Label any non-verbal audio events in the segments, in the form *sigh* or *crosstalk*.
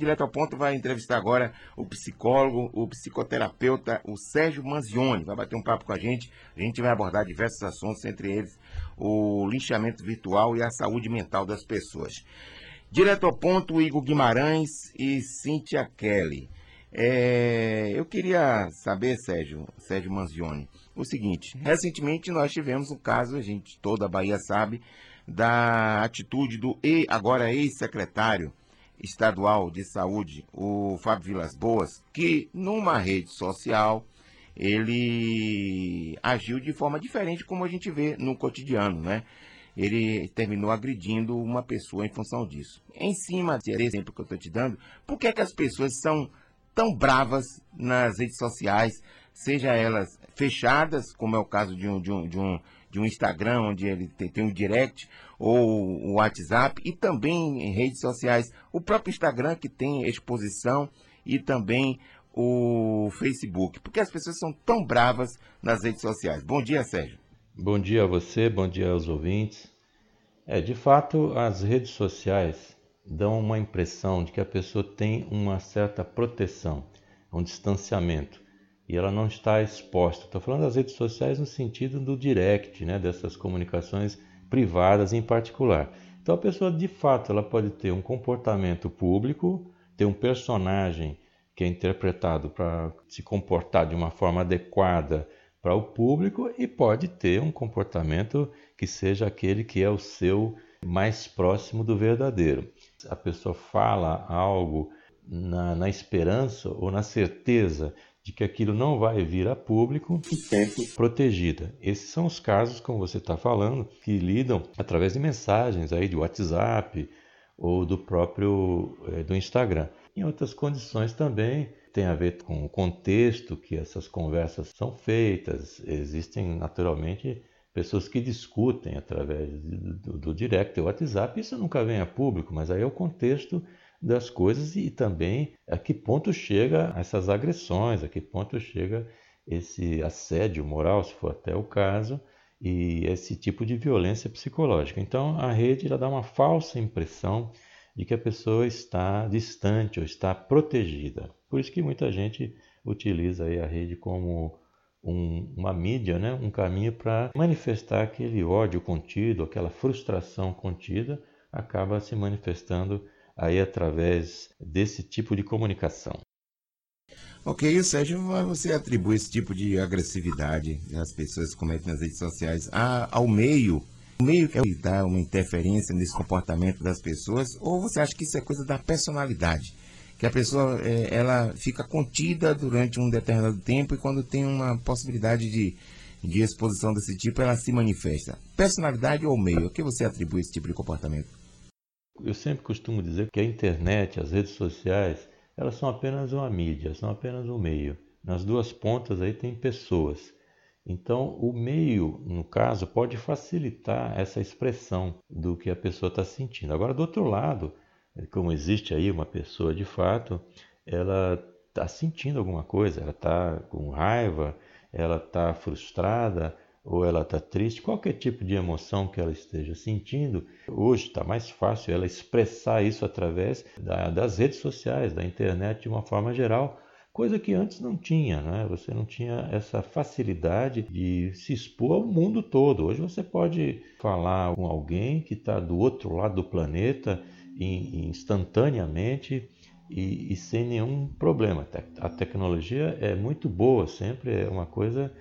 Direto ao ponto vai entrevistar agora o psicólogo, o psicoterapeuta, o Sérgio Manzioni. Vai bater um papo com a gente. A gente vai abordar diversos assuntos, entre eles o linchamento virtual e a saúde mental das pessoas. Direto ao ponto, Igor Guimarães e Cíntia Kelly. É, eu queria saber, Sérgio, Sérgio Manzioni, o seguinte: recentemente nós tivemos um caso, a gente toda a Bahia sabe, da atitude do e agora ex-secretário estadual de saúde, o Fábio Vilas Boas, que numa rede social ele agiu de forma diferente como a gente vê no cotidiano, né? Ele terminou agredindo uma pessoa em função disso. Em cima desse exemplo que eu estou te dando, por que, é que as pessoas são tão bravas nas redes sociais, seja elas fechadas, como é o caso de um, de um, de um, de um Instagram, onde ele tem, um direct, ou o WhatsApp, e também em redes sociais, o próprio Instagram, que tem exposição, e também o Facebook. Por que as pessoas são tão bravas nas redes sociais? Bom dia, Sérgio. Bom dia a você, bom dia aos ouvintes. É, de fato, as redes sociais dão uma impressão de que a pessoa tem uma certa proteção, um distanciamento e ela não está exposta. Estou falando das redes sociais no sentido do direct, né, dessas comunicações privadas em particular. Então a pessoa de fato ela pode ter um comportamento público, ter um personagem que é interpretado para se comportar de uma forma adequada para o público e pode ter um comportamento que seja aquele que é o seu mais próximo do verdadeiro. A pessoa fala algo na, na esperança ou na certeza de que aquilo não vai vir a público sempre protegida. Esses são os casos, como você está falando, que lidam através de mensagens aí de WhatsApp ou do próprio é, do Instagram. Em outras condições também tem a ver com o contexto que essas conversas são feitas. Existem naturalmente pessoas que discutem através do, do direct do WhatsApp. Isso nunca vem a público, mas aí é o contexto das coisas e também a que ponto chega essas agressões, a que ponto chega esse assédio moral, se for até o caso, e esse tipo de violência psicológica. Então a rede dá uma falsa impressão de que a pessoa está distante ou está protegida. Por isso que muita gente utiliza a rede como um, uma mídia, né? um caminho para manifestar aquele ódio contido, aquela frustração contida, acaba se manifestando aí através desse tipo de comunicação. Ok, Sérgio, você atribui esse tipo de agressividade que as pessoas cometem nas redes sociais ao meio, o meio que dá uma interferência nesse comportamento das pessoas, ou você acha que isso é coisa da personalidade? Que a pessoa é, ela fica contida durante um determinado tempo e quando tem uma possibilidade de, de exposição desse tipo, ela se manifesta. Personalidade ou meio? O que você atribui esse tipo de comportamento? Eu sempre costumo dizer que a internet, as redes sociais, elas são apenas uma mídia, são apenas um meio. Nas duas pontas aí tem pessoas. Então, o meio, no caso, pode facilitar essa expressão do que a pessoa está sentindo. Agora, do outro lado, como existe aí uma pessoa de fato, ela está sentindo alguma coisa, ela está com raiva, ela está frustrada, ou ela está triste, qualquer tipo de emoção que ela esteja sentindo, hoje está mais fácil ela expressar isso através da, das redes sociais, da internet de uma forma geral, coisa que antes não tinha, né? Você não tinha essa facilidade de se expor ao mundo todo. Hoje você pode falar com alguém que está do outro lado do planeta instantaneamente e, e sem nenhum problema. A tecnologia é muito boa, sempre é uma coisa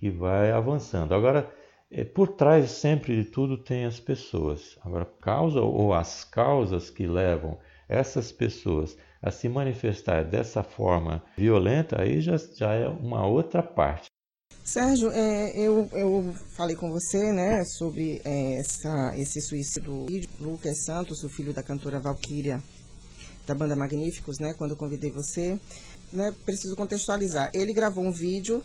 que vai avançando. Agora, é, por trás sempre de tudo tem as pessoas. Agora, causa ou as causas que levam essas pessoas a se manifestar dessa forma violenta, aí já, já é uma outra parte. Sérgio, é, eu, eu falei com você né, sobre é, essa, esse suicídio do Lucas Santos, o filho da cantora Valquíria, da banda Magníficos, né, quando eu convidei você. Né, preciso contextualizar. Ele gravou um vídeo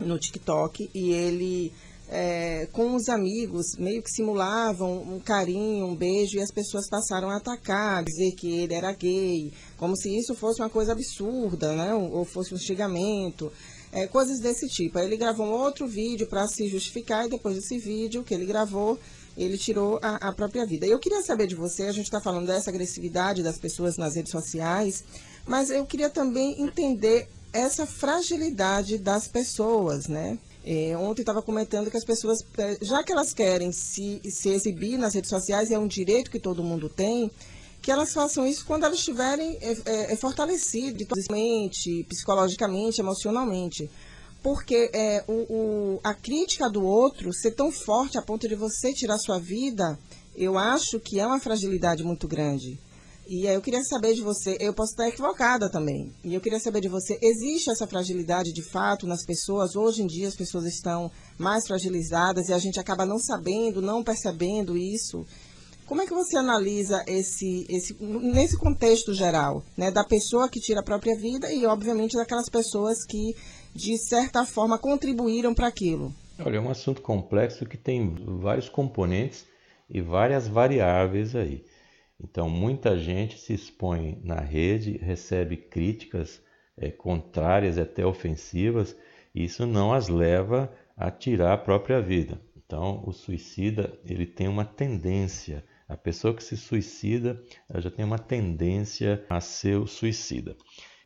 no TikTok e ele é, com os amigos meio que simulavam um carinho, um beijo e as pessoas passaram a atacar, dizer que ele era gay, como se isso fosse uma coisa absurda, né? Ou fosse um xingamento, é, coisas desse tipo. Aí ele gravou um outro vídeo para se justificar e depois desse vídeo que ele gravou, ele tirou a, a própria vida. Eu queria saber de você, a gente está falando dessa agressividade das pessoas nas redes sociais, mas eu queria também entender essa fragilidade das pessoas, né? É, ontem estava comentando que as pessoas, é, já que elas querem se, se exibir nas redes sociais, é um direito que todo mundo tem, que elas façam isso quando elas estiverem é, é, é fortalecidas, psicologicamente, emocionalmente. Porque é, o, o, a crítica do outro ser tão forte a ponto de você tirar sua vida, eu acho que é uma fragilidade muito grande. E aí eu queria saber de você, eu posso estar equivocada também, e eu queria saber de você, existe essa fragilidade de fato nas pessoas? Hoje em dia as pessoas estão mais fragilizadas e a gente acaba não sabendo, não percebendo isso. Como é que você analisa esse, esse nesse contexto geral, né, da pessoa que tira a própria vida e, obviamente, daquelas pessoas que, de certa forma, contribuíram para aquilo? Olha, é um assunto complexo que tem vários componentes e várias variáveis aí. Então, muita gente se expõe na rede, recebe críticas é, contrárias, até ofensivas, e isso não as leva a tirar a própria vida. Então, o suicida ele tem uma tendência, a pessoa que se suicida ela já tem uma tendência a ser suicida.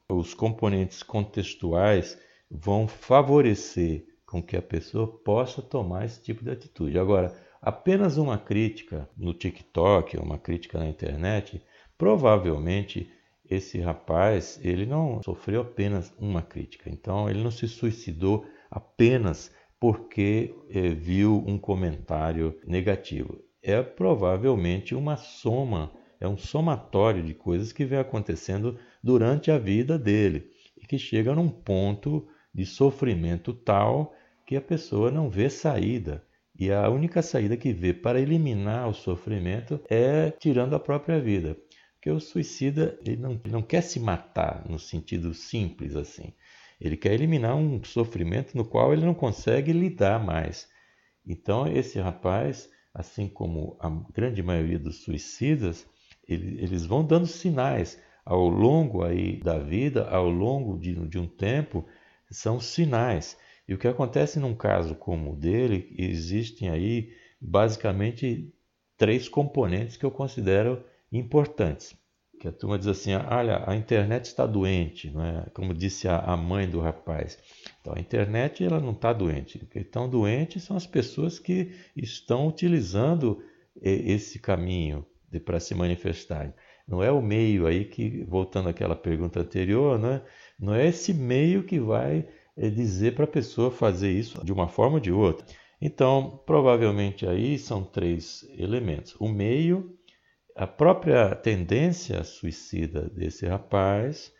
Os componentes contextuais vão favorecer com que a pessoa possa tomar esse tipo de atitude. Agora, apenas uma crítica no TikTok, uma crítica na internet, provavelmente esse rapaz ele não sofreu apenas uma crítica. Então ele não se suicidou apenas porque eh, viu um comentário negativo. É provavelmente uma soma, é um somatório de coisas que vem acontecendo durante a vida dele e que chega num ponto de sofrimento tal que a pessoa não vê saída e a única saída que vê para eliminar o sofrimento é tirando a própria vida. Porque o suicida ele não, ele não quer se matar no sentido simples assim. Ele quer eliminar um sofrimento no qual ele não consegue lidar mais. Então, esse rapaz, assim como a grande maioria dos suicidas, ele, eles vão dando sinais ao longo aí da vida, ao longo de, de um tempo, são sinais. E o que acontece num caso como o dele, existem aí basicamente três componentes que eu considero importantes. Que a turma diz assim, olha, a internet está doente, não é? como disse a, mãe do rapaz. Então, a internet ela não está doente. O que estão doentes são as pessoas que estão utilizando esse caminho para se manifestarem. Não é o meio aí que, voltando àquela pergunta anterior, não é, não é esse meio que vai é dizer para a pessoa fazer isso de uma forma ou de outra. Então, provavelmente aí são três elementos: o meio, a própria tendência suicida desse rapaz,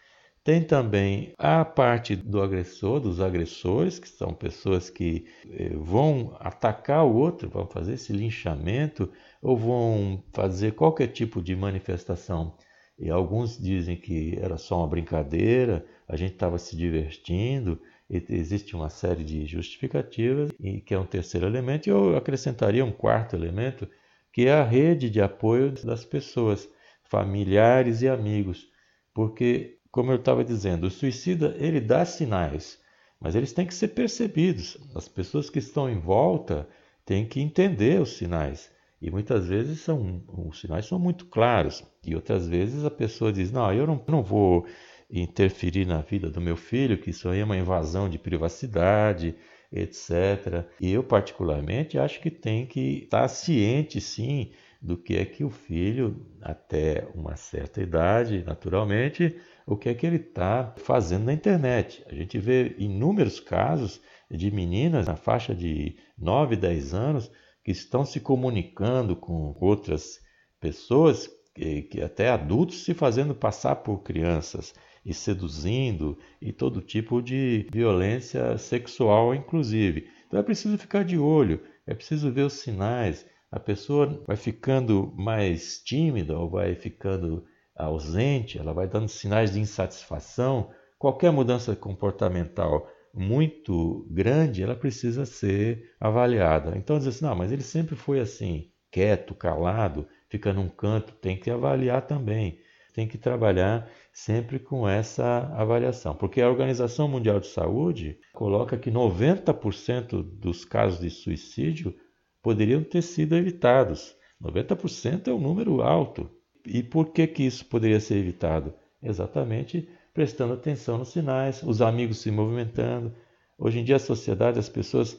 tem também a parte do agressor, dos agressores, que são pessoas que eh, vão atacar o outro, vão fazer esse linchamento ou vão fazer qualquer tipo de manifestação. E alguns dizem que era só uma brincadeira, a gente estava se divertindo, existe uma série de justificativas, que é um terceiro elemento, e eu acrescentaria um quarto elemento, que é a rede de apoio das pessoas, familiares e amigos. Porque, como eu estava dizendo, o suicida ele dá sinais, mas eles têm que ser percebidos. As pessoas que estão em volta têm que entender os sinais. E muitas vezes são, os sinais são muito claros. E outras vezes a pessoa diz: Não, eu não, não vou interferir na vida do meu filho, que isso aí é uma invasão de privacidade, etc. E eu, particularmente, acho que tem que estar ciente, sim, do que é que o filho, até uma certa idade, naturalmente, o que é que ele está fazendo na internet. A gente vê inúmeros casos de meninas na faixa de 9, 10 anos que estão se comunicando com outras pessoas, que, que até adultos, se fazendo passar por crianças e seduzindo e todo tipo de violência sexual, inclusive. Então é preciso ficar de olho, é preciso ver os sinais. A pessoa vai ficando mais tímida ou vai ficando ausente, ela vai dando sinais de insatisfação. Qualquer mudança comportamental muito grande, ela precisa ser avaliada. Então diz assim, não, mas ele sempre foi assim, quieto, calado, fica num canto, tem que avaliar também tem que trabalhar sempre com essa avaliação, porque a Organização Mundial de Saúde coloca que 90% dos casos de suicídio poderiam ter sido evitados. 90% é um número alto. E por que, que isso poderia ser evitado? Exatamente prestando atenção nos sinais, os amigos se movimentando. Hoje em dia, a sociedade, as pessoas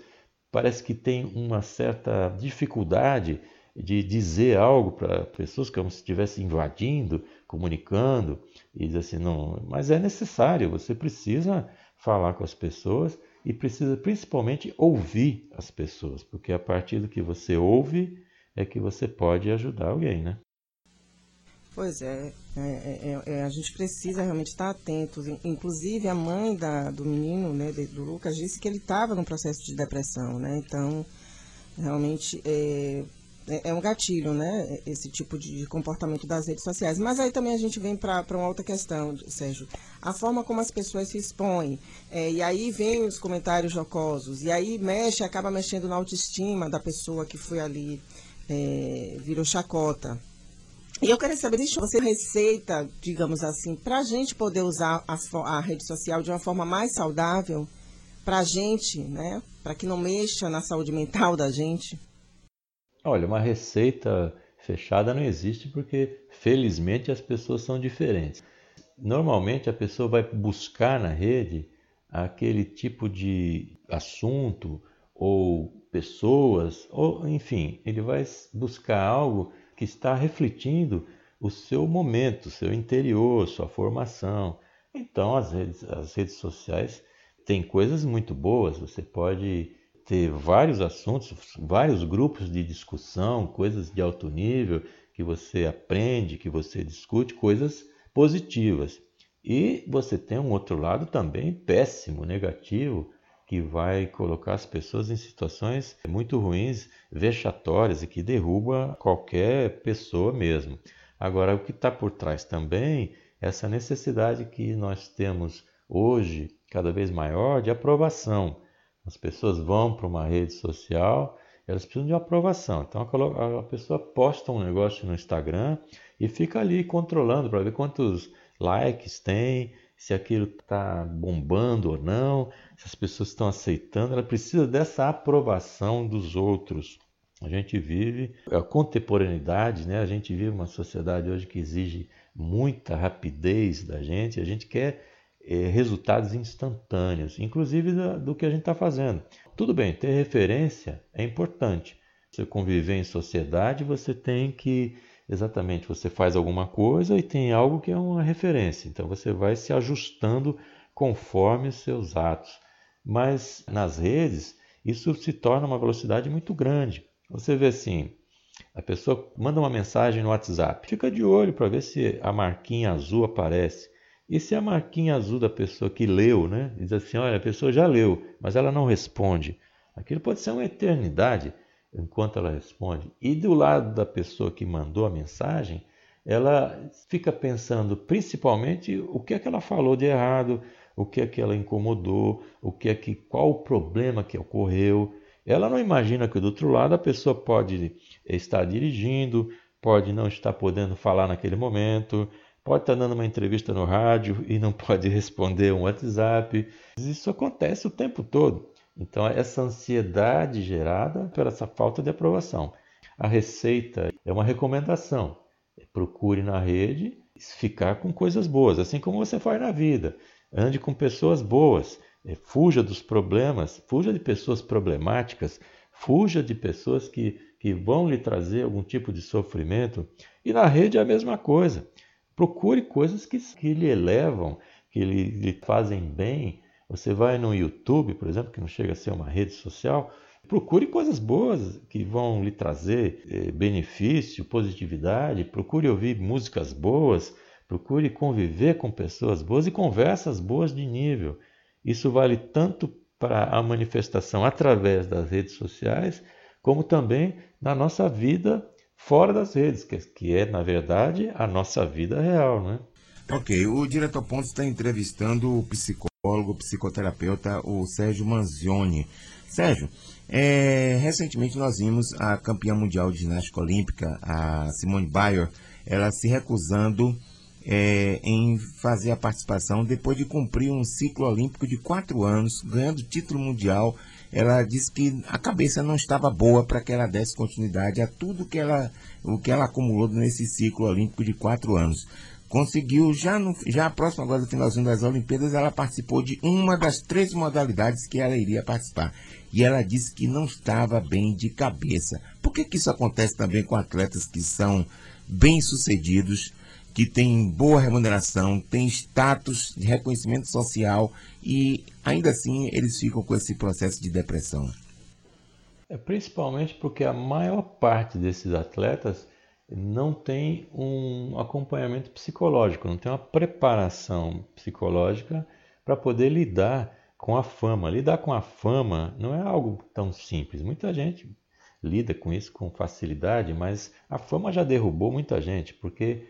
parece que têm uma certa dificuldade de dizer algo para pessoas como se estivesse invadindo, comunicando, e dizer assim, não, mas é necessário, você precisa falar com as pessoas e precisa principalmente ouvir as pessoas, porque a partir do que você ouve é que você pode ajudar alguém, né? Pois é, é, é, é, a gente precisa realmente estar atento. Inclusive, a mãe da, do menino, né, do Lucas, disse que ele estava num processo de depressão, né? Então, realmente, é, é, um gatilho, né? Esse tipo de comportamento das redes sociais. Mas aí também a gente vem para uma outra questão, Sérgio. A forma como as pessoas se expõem. É, e aí vem os comentários jocosos. E aí mexe, acaba mexendo na autoestima da pessoa que foi ali, é, virou chacota. E eu queria saber, deixa você receita, digamos assim, para a gente poder usar a, a, rede social de uma forma mais saudável, para a gente, né? Para que não mexa na saúde mental da gente? Olha, uma receita fechada não existe porque, felizmente, as pessoas são diferentes. Normalmente, a pessoa vai buscar na rede aquele tipo de assunto ou pessoas, ou enfim, ele vai buscar algo que está refletindo o seu momento, seu interior, sua formação. Então, as redes, as redes sociais têm coisas muito boas. Você pode ter vários assuntos, vários grupos de discussão, coisas de alto nível que você aprende, que você discute, coisas positivas. E você tem um outro lado também péssimo, negativo, que vai colocar as pessoas em situações muito ruins, vexatórias e que derruba qualquer pessoa mesmo. Agora, o que está por trás também é essa necessidade que nós temos hoje, cada vez maior, de aprovação. As pessoas vão para uma rede social, elas precisam de aprovação. Então a pessoa posta um negócio no Instagram e fica ali controlando para ver quantos likes tem, se aquilo está bombando ou não, se as pessoas estão aceitando, ela precisa dessa aprovação dos outros. A gente vive a contemporaneidade, né? A gente vive uma sociedade hoje que exige muita rapidez da gente. A gente quer resultados instantâneos, inclusive do, do que a gente está fazendo. Tudo bem, ter referência é importante. Você conviver em sociedade, você tem que exatamente você faz alguma coisa e tem algo que é uma referência. Então você vai se ajustando conforme os seus atos. Mas nas redes, isso se torna uma velocidade muito grande. Você vê assim, a pessoa manda uma mensagem no WhatsApp, fica de olho para ver se a marquinha azul aparece. E se a marquinha azul da pessoa que leu, né, diz assim, olha, a pessoa já leu, mas ela não responde. Aquilo pode ser uma eternidade enquanto ela responde. E do lado da pessoa que mandou a mensagem, ela fica pensando principalmente o que é que ela falou de errado, o que é que ela incomodou, o que é que qual o problema que ocorreu. Ela não imagina que do outro lado a pessoa pode estar dirigindo, pode não estar podendo falar naquele momento, pode estar dando uma entrevista no rádio e não *laughs* pode responder um WhatsApp. Isso acontece o tempo todo. Então, essa ansiedade gerada por essa falta de aprovação. A receita é uma recomendação. Procure na rede ficar com coisas boas, assim como você faz na vida. Ande com pessoas boas. É, fuja dos problemas, fuja de pessoas problemáticas, fuja de pessoas que, que vão lhe trazer algum tipo de sofrimento. E na rede é a mesma coisa. Procure coisas que, que lhe elevam, que lhe, lhe fazem bem, você vai no YouTube, por exemplo, que não chega a ser uma rede social, procure coisas boas que vão lhe trazer eh, benefício, positividade, procure ouvir músicas boas, procure conviver com pessoas boas e conversas boas de nível. Isso vale tanto para a manifestação através das redes sociais, como também na nossa vida fora das redes, que, que é, na verdade, a nossa vida real. Né? Ok, o Diretor Pontos está entrevistando o psicólogo psicoterapeuta, o Sérgio Manzioni. Sérgio, é, recentemente nós vimos a campeã mundial de ginástica olímpica, a Simone Biles, ela se recusando é, em fazer a participação depois de cumprir um ciclo olímpico de quatro anos, ganhando título mundial. Ela disse que a cabeça não estava boa para que ela desse continuidade a tudo que ela, o que ela acumulou nesse ciclo olímpico de quatro anos. Conseguiu, já, no, já próximo agora do finalzinho das Olimpíadas, ela participou de uma das três modalidades que ela iria participar. E ela disse que não estava bem de cabeça. Por que, que isso acontece também com atletas que são bem-sucedidos, que têm boa remuneração, têm status de reconhecimento social e ainda assim eles ficam com esse processo de depressão? É principalmente porque a maior parte desses atletas não tem um acompanhamento psicológico, não tem uma preparação psicológica para poder lidar com a fama. Lidar com a fama não é algo tão simples. Muita gente lida com isso com facilidade, mas a fama já derrubou muita gente, porque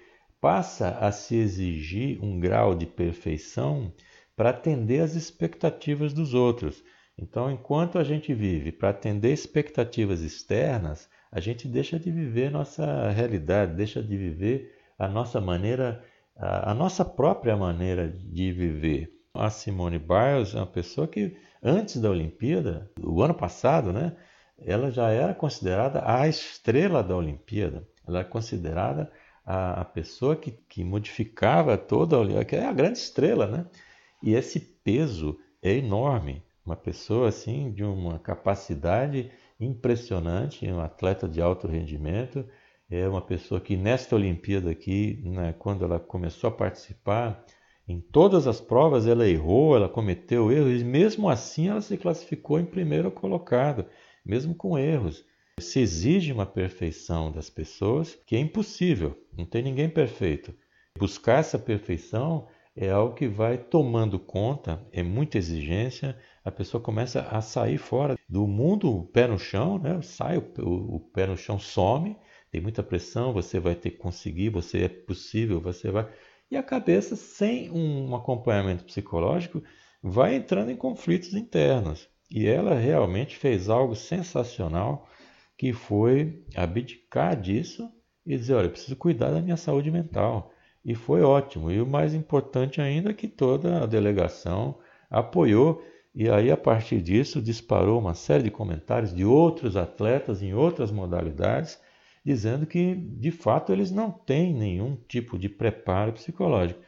passa a se exigir um grau de perfeição para atender às expectativas dos outros. Então, enquanto a gente vive para atender expectativas externas, a gente deixa de viver nossa realidade, deixa de viver a nossa maneira, a, nossa própria maneira de viver. A Simone Biles é uma pessoa que, antes da Olimpíada, o ano passado, né, ela já era considerada a estrela da Olimpíada. Ela é considerada a, a pessoa que, que modificava toda a que é a grande estrela, né? E esse peso é enorme. Uma pessoa assim de uma capacidade impressionante, um atleta de alto rendimento, é uma pessoa que nesta Olimpíada aqui, né, quando ela começou a participar, em todas as provas ela errou, ela cometeu erros, e mesmo assim ela se classificou em primeiro colocado mesmo com erros. Se exige uma perfeição das pessoas que é impossível, não tem ninguém perfeito. Buscar essa perfeição é algo que vai tomando conta, é muita exigência, a pessoa começa a sair fora do mundo pé no chão, né? sai o, o, o pé no chão, some, tem muita pressão, você vai ter que conseguir, você é possível, você vai. E a cabeça, sem um acompanhamento psicológico, vai entrando em conflitos internos. E ela realmente fez algo sensacional, que foi abdicar disso e dizer, olha, preciso cuidar da minha saúde mental. E foi ótimo. E o mais importante ainda é que toda a delegação apoiou e aí a partir disso disparou uma série de comentários de outros atletas em outras modalidades dizendo que de fato eles não têm nenhum tipo de preparo psicológico.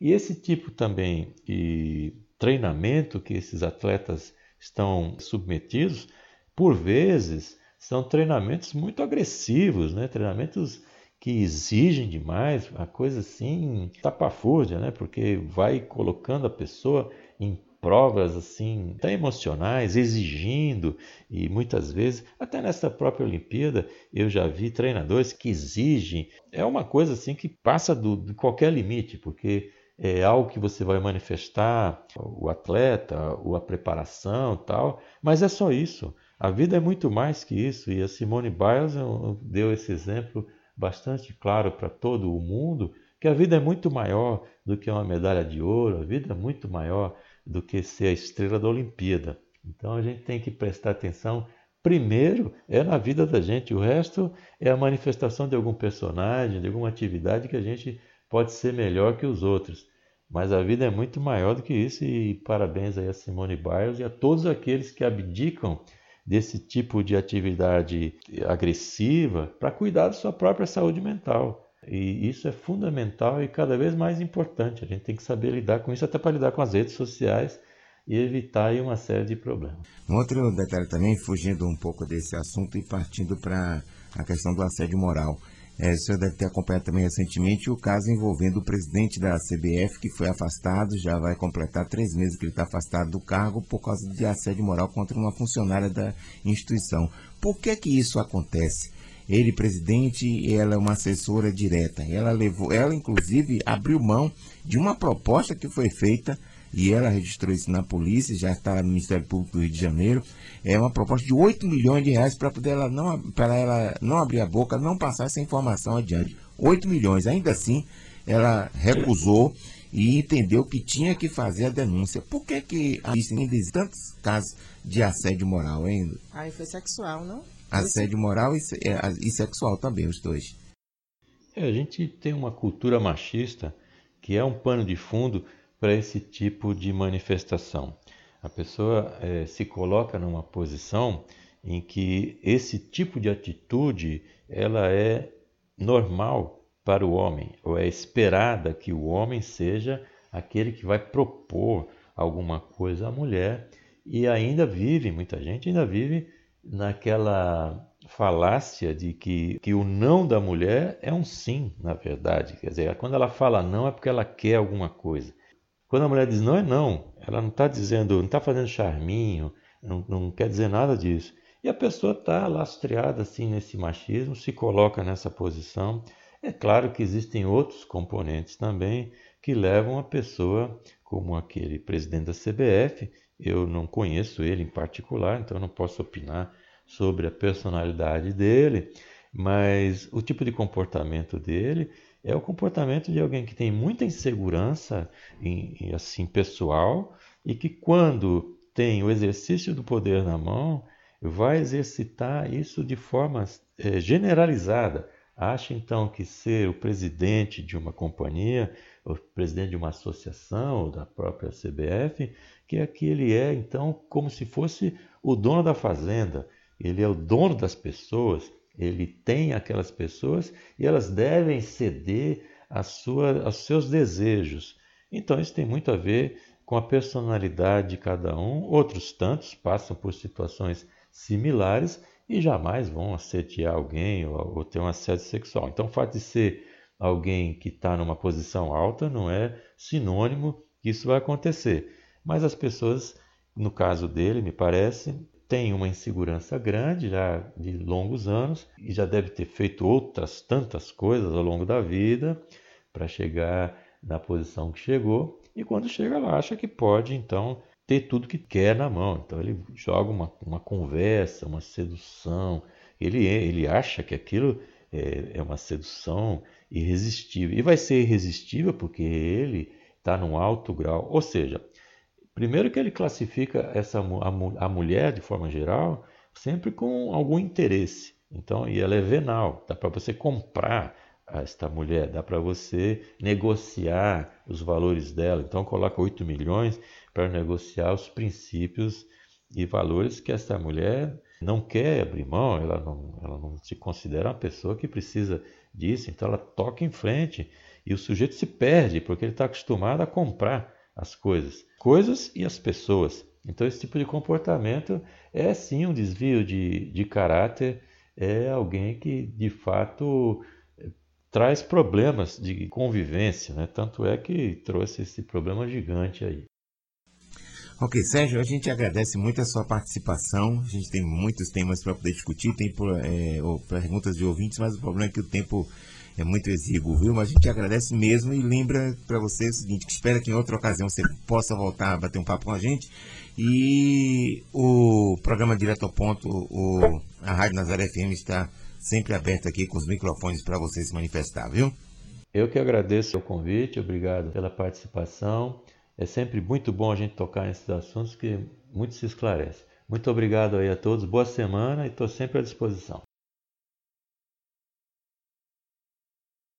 E esse tipo também de treinamento que esses atletas estão submetidos, por vezes, são treinamentos muito agressivos, né? treinamentos que exigem demais, a coisa assim, tapafúrdia, né? porque vai colocando a pessoa em provas assim, até emocionais, exigindo, e muitas vezes, até nessa própria Olimpíada, eu já vi treinadores que exigem, é uma coisa assim que passa do, de qualquer limite, porque é algo que você vai manifestar, o atleta, a preparação tal, mas é só isso. A vida é muito mais que isso, e a Simone Biles deu esse exemplo bastante claro para todo o mundo, que a vida é muito maior do que uma medalha de ouro, a vida é muito maior do que ser a estrela da Olimpíada. Então a gente tem que prestar atenção primeiro é na vida da gente, o resto é a manifestação de algum personagem, de alguma atividade que a gente pode ser melhor que os outros. Mas a vida é muito maior do que isso e parabéns aí a Simone Biles e a todos aqueles que abdicam desse tipo de atividade agressiva para cuidar da sua própria saúde mental. E isso é fundamental e cada vez mais importante. A gente tem que saber lidar com isso até para lidar com as redes sociais e evitar uma série de problemas. Um outro detalhe também, fugindo um pouco desse assunto e partindo para a questão do assédio moral. É, senhor deve ter acompanhado também recentemente o caso envolvendo o presidente da CBF, que foi afastado, já vai completar três meses que ele está afastado do cargo por causa de assédio moral contra uma funcionária da instituição. Por que que isso acontece? Ele, presidente, ela é uma assessora direta. Ela levou, ela inclusive abriu mão de uma proposta que foi feita e ela registrou isso na polícia, já está no Ministério Público do Rio de Janeiro. É uma proposta de 8 milhões de reais para poder ela não, para ela não abrir a boca, não passar essa informação adiante. 8 milhões, ainda assim, ela recusou e entendeu que tinha que fazer a denúncia. Por que que existem tantos casos de assédio moral ainda? Aí foi sexual, não? Assédio moral e, é, e sexual também, os dois. É, a gente tem uma cultura machista que é um pano de fundo para esse tipo de manifestação. A pessoa é, se coloca numa posição em que esse tipo de atitude ela é normal para o homem, ou é esperada que o homem seja aquele que vai propor alguma coisa à mulher e ainda vive, muita gente ainda vive naquela falácia de que, que o não da mulher é um sim, na verdade. Quer dizer, quando ela fala não é porque ela quer alguma coisa. Quando a mulher diz não é não, ela não está dizendo, não está fazendo charminho, não, não quer dizer nada disso. E a pessoa está lastreada assim nesse machismo, se coloca nessa posição. É claro que existem outros componentes também que levam a pessoa, como aquele presidente da CBF, eu não conheço ele em particular, então não posso opinar sobre a personalidade dele, mas o tipo de comportamento dele é o comportamento de alguém que tem muita insegurança em, assim pessoal e que quando tem o exercício do poder na mão vai exercitar isso de forma é, generalizada. Acha então que ser o presidente de uma companhia, o presidente de uma associação ou da própria CBF, que que ele é então como se fosse o dono da fazenda ele é o dono das pessoas, ele tem aquelas pessoas e elas devem ceder a sua, aos seus desejos. Então, isso tem muito a ver com a personalidade de cada um. Outros tantos passam por situações similares e jamais vão assediar alguém ou, ou ter um assédio sexual. Então, o fato de ser alguém que está numa posição alta não é sinônimo que isso vai acontecer. Mas as pessoas, no caso dele, me parece, tem uma insegurança grande já de longos anos e já deve ter feito outras tantas coisas ao longo da vida para chegar na posição que chegou e quando chega lá acha que pode então ter tudo que quer na mão. Então ele joga uma, uma conversa, uma sedução, ele, ele acha que aquilo é, é uma sedução irresistível. E vai ser irresistível porque ele está num alto grau, ou seja, Primeiro que ele classifica essa a, a mulher de forma geral sempre com algum interesse. Então, e ela é venal, dá para você comprar esta mulher, dá para você negociar os valores dela. Então, coloca 8 milhões para negociar os princípios e valores que essa mulher não quer abrir mão, ela não, ela não se considera uma pessoa que precisa disso, então ela toca em frente e o sujeito se perde porque ele está acostumado a comprar as coisas, coisas e as pessoas. Então, esse tipo de comportamento é sim um desvio de, de caráter, é alguém que de fato traz problemas de convivência, né? tanto é que trouxe esse problema gigante aí. Ok, Sérgio, a gente agradece muito a sua participação. A gente tem muitos temas para poder discutir, tem é, perguntas de ouvintes, mas o problema é que o tempo é muito exíguo, viu? Mas a gente agradece mesmo e lembra para você o seguinte, que espera que em outra ocasião você possa voltar a bater um papo com a gente. E o programa Direto ao Ponto, o, a Rádio Nazaré FM está sempre aberta aqui com os microfones para você se manifestar, viu? Eu que agradeço o convite, obrigado pela participação. É sempre muito bom a gente tocar nesses assuntos que muito se esclarece. Muito obrigado aí a todos, boa semana e estou sempre à disposição.